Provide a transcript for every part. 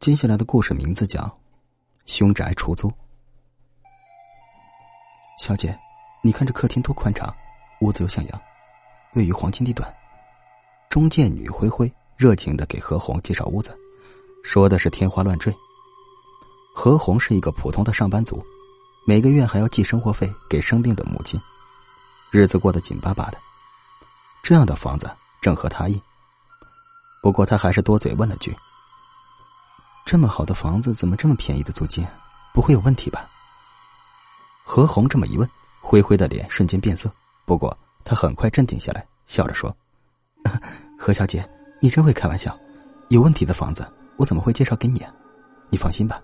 接下来的故事名字叫《凶宅出租》。小姐，你看这客厅多宽敞，屋子又像样，位于黄金地段。中介女灰灰热情的给何红介绍屋子，说的是天花乱坠。何红是一个普通的上班族，每个月还要寄生活费给生病的母亲，日子过得紧巴巴的。这样的房子正合他意，不过他还是多嘴问了句。这么好的房子，怎么这么便宜的租金？不会有问题吧？何红这么一问，灰灰的脸瞬间变色。不过他很快镇定下来，笑着说：“ 何小姐，你真会开玩笑。有问题的房子，我怎么会介绍给你？啊？你放心吧，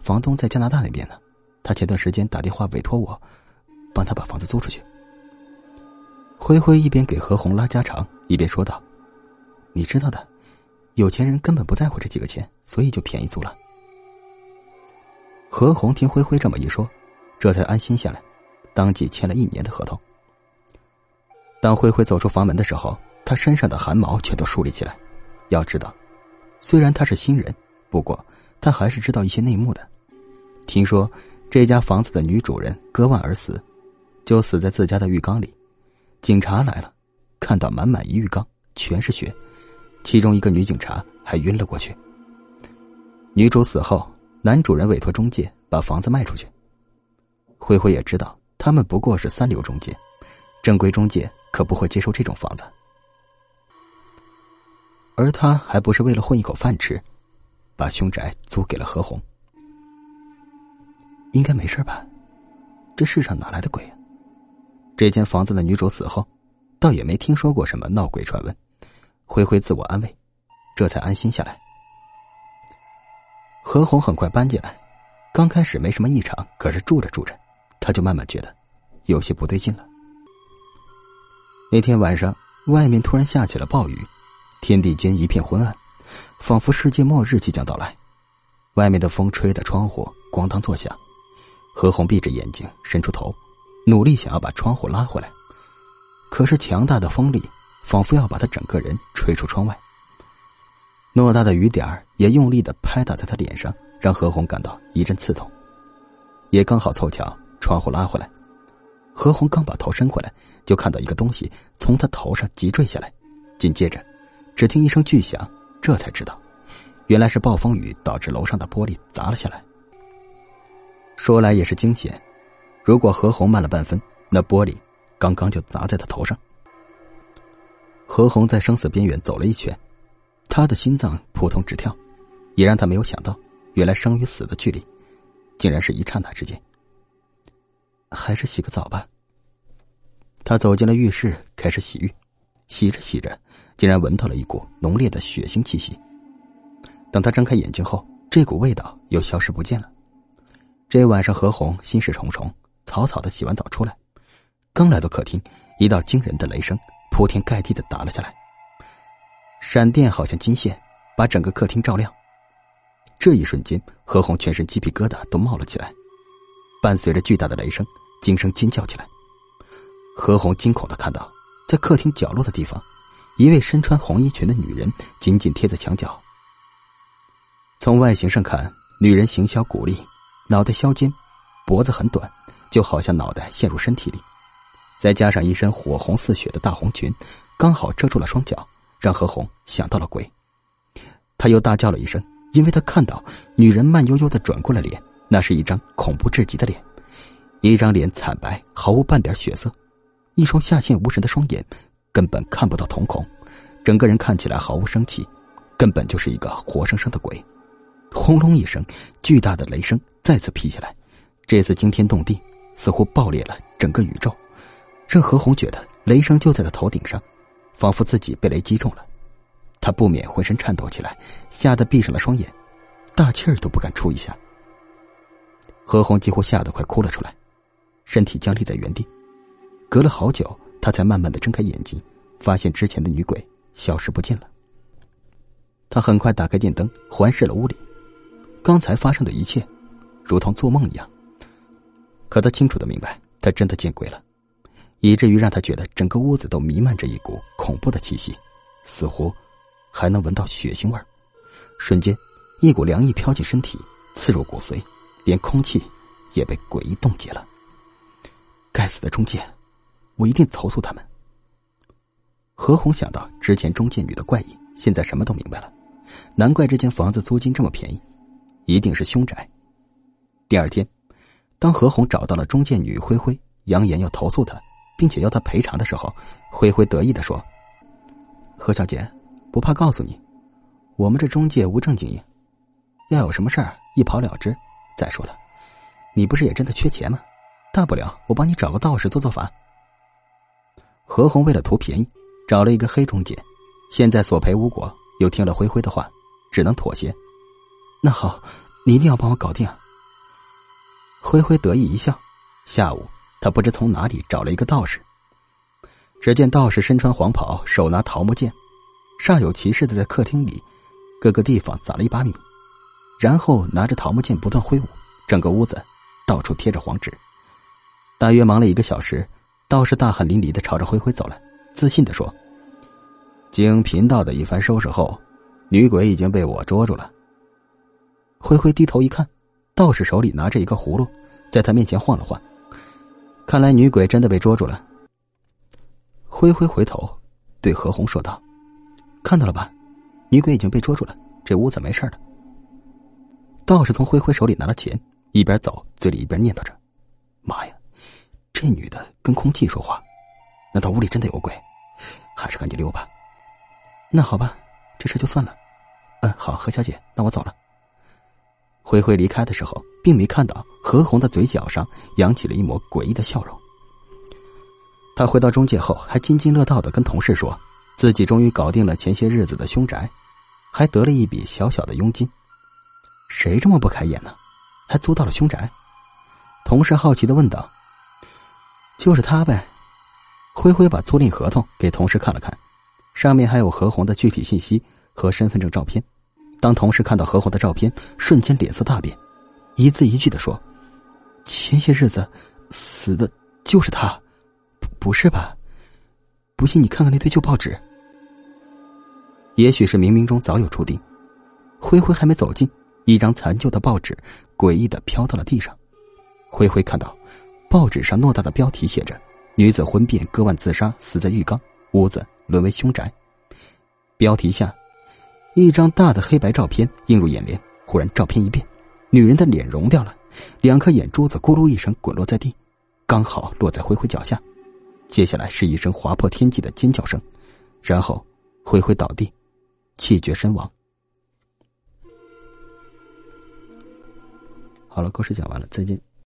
房东在加拿大那边呢。他前段时间打电话委托我，帮他把房子租出去。”灰灰一边给何红拉家常，一边说道：“你知道的。”有钱人根本不在乎这几个钱，所以就便宜租了。何红听灰灰这么一说，这才安心下来，当即签了一年的合同。当灰灰走出房门的时候，他身上的汗毛全都竖立起来。要知道，虽然他是新人，不过他还是知道一些内幕的。听说这家房子的女主人割腕而死，就死在自家的浴缸里。警察来了，看到满满一浴缸全是血。其中一个女警察还晕了过去。女主死后，男主人委托中介把房子卖出去。灰灰也知道，他们不过是三流中介，正规中介可不会接收这种房子。而他还不是为了混一口饭吃，把凶宅租给了何红。应该没事吧？这世上哪来的鬼啊？这间房子的女主死后，倒也没听说过什么闹鬼传闻。灰灰自我安慰，这才安心下来。何红很快搬进来，刚开始没什么异常，可是住着住着，他就慢慢觉得有些不对劲了。那天晚上，外面突然下起了暴雨，天地间一片昏暗，仿佛世界末日即将到来。外面的风吹得窗户咣当作响，何红闭着眼睛，伸出头，努力想要把窗户拉回来，可是强大的风力。仿佛要把他整个人吹出窗外。偌大的雨点儿也用力的拍打在他脸上，让何红感到一阵刺痛。也刚好凑巧，窗户拉回来，何红刚把头伸回来，就看到一个东西从他头上急坠下来。紧接着，只听一声巨响，这才知道，原来是暴风雨导致楼上的玻璃砸了下来。说来也是惊险，如果何红慢了半分，那玻璃刚刚就砸在他头上。何红在生死边缘走了一圈，他的心脏扑通直跳，也让他没有想到，原来生与死的距离，竟然是一刹那之间。还是洗个澡吧。他走进了浴室，开始洗浴，洗着洗着，竟然闻到了一股浓烈的血腥气息。等他睁开眼睛后，这股味道又消失不见了。这晚上，何红心事重重，草草的洗完澡出来，刚来到客厅，一道惊人的雷声。铺天盖地的打了下来，闪电好像金线，把整个客厅照亮。这一瞬间，何红全身鸡皮疙瘩都冒了起来，伴随着巨大的雷声，惊声尖叫起来。何红惊恐的看到，在客厅角落的地方，一位身穿红衣裙的女人紧紧贴在墙角。从外形上看，女人形销骨立，脑袋削尖，脖子很短，就好像脑袋陷入身体里。再加上一身火红似血的大红裙，刚好遮住了双脚，让何红想到了鬼。他又大叫了一声，因为他看到女人慢悠悠的转过了脸，那是一张恐怖至极的脸，一张脸惨白，毫无半点血色，一双下陷无神的双眼，根本看不到瞳孔，整个人看起来毫无生气，根本就是一个活生生的鬼。轰隆一声，巨大的雷声再次劈下来，这次惊天动地，似乎爆裂了整个宇宙。任何红觉得雷声就在他头顶上，仿佛自己被雷击中了，他不免浑身颤抖起来，吓得闭上了双眼，大气儿都不敢出一下。何红几乎吓得快哭了出来，身体僵立在原地。隔了好久，他才慢慢的睁开眼睛，发现之前的女鬼消失不见了。他很快打开电灯，环视了屋里，刚才发生的一切，如同做梦一样。可他清楚的明白，他真的见鬼了。以至于让他觉得整个屋子都弥漫着一股恐怖的气息，似乎还能闻到血腥味儿瞬间，一股凉意飘进身体，刺入骨髓，连空气也被诡异冻结了。该死的中介，我一定投诉他们。何红想到之前中介女的怪异，现在什么都明白了，难怪这间房子租金这么便宜，一定是凶宅。第二天，当何红找到了中介女灰灰，扬言要投诉她，并且要他赔偿的时候，灰灰得意的说：“何小姐，不怕告诉你，我们这中介无证经营，要有什么事儿一跑了之。再说了，你不是也真的缺钱吗？大不了我帮你找个道士做做法。”何红为了图便宜。找了一个黑中介，现在索赔无果，又听了灰灰的话，只能妥协。那好，你一定要帮我搞定。灰灰得意一笑。下午，他不知从哪里找了一个道士。只见道士身穿黄袍，手拿桃木剑，煞有其事的在客厅里各个地方撒了一把米，然后拿着桃木剑不断挥舞，整个屋子到处贴着黄纸。大约忙了一个小时，道士大汗淋漓的朝着灰灰走来。自信的说：“经贫道的一番收拾后，女鬼已经被我捉住了。”灰灰低头一看，道士手里拿着一个葫芦，在他面前晃了晃。看来女鬼真的被捉住了。灰灰回头对何红说道：“看到了吧，女鬼已经被捉住了，这屋子没事了。”道士从灰灰手里拿了钱，一边走，嘴里一边念叨着：“妈呀，这女的跟空气说话。”难道屋里真的有鬼？还是赶紧溜吧。那好吧，这事就算了。嗯，好，何小姐，那我走了。灰灰离开的时候，并没看到何红的嘴角上扬起了一抹诡异的笑容。他回到中介后，还津津乐道的跟同事说，自己终于搞定了前些日子的凶宅，还得了一笔小小的佣金。谁这么不开眼呢？还租到了凶宅？同事好奇的问道：“就是他呗。”灰灰把租赁合同给同事看了看，上面还有何红的具体信息和身份证照片。当同事看到何红的照片，瞬间脸色大变，一字一句的说：“前些日子死的就是他，不不是吧？不信你看看那堆旧报纸。也许是冥冥中早有注定。”灰灰还没走近，一张残旧的报纸诡异的飘到了地上。灰灰看到报纸上偌大的标题写着。女子婚变，割腕自杀，死在浴缸。屋子沦为凶宅。标题下，一张大的黑白照片映入眼帘。忽然，照片一变，女人的脸融掉了，两颗眼珠子咕噜一声滚落在地，刚好落在灰灰脚下。接下来是一声划破天际的尖叫声，然后灰灰倒地，气绝身亡。好了，故事讲完了，再见。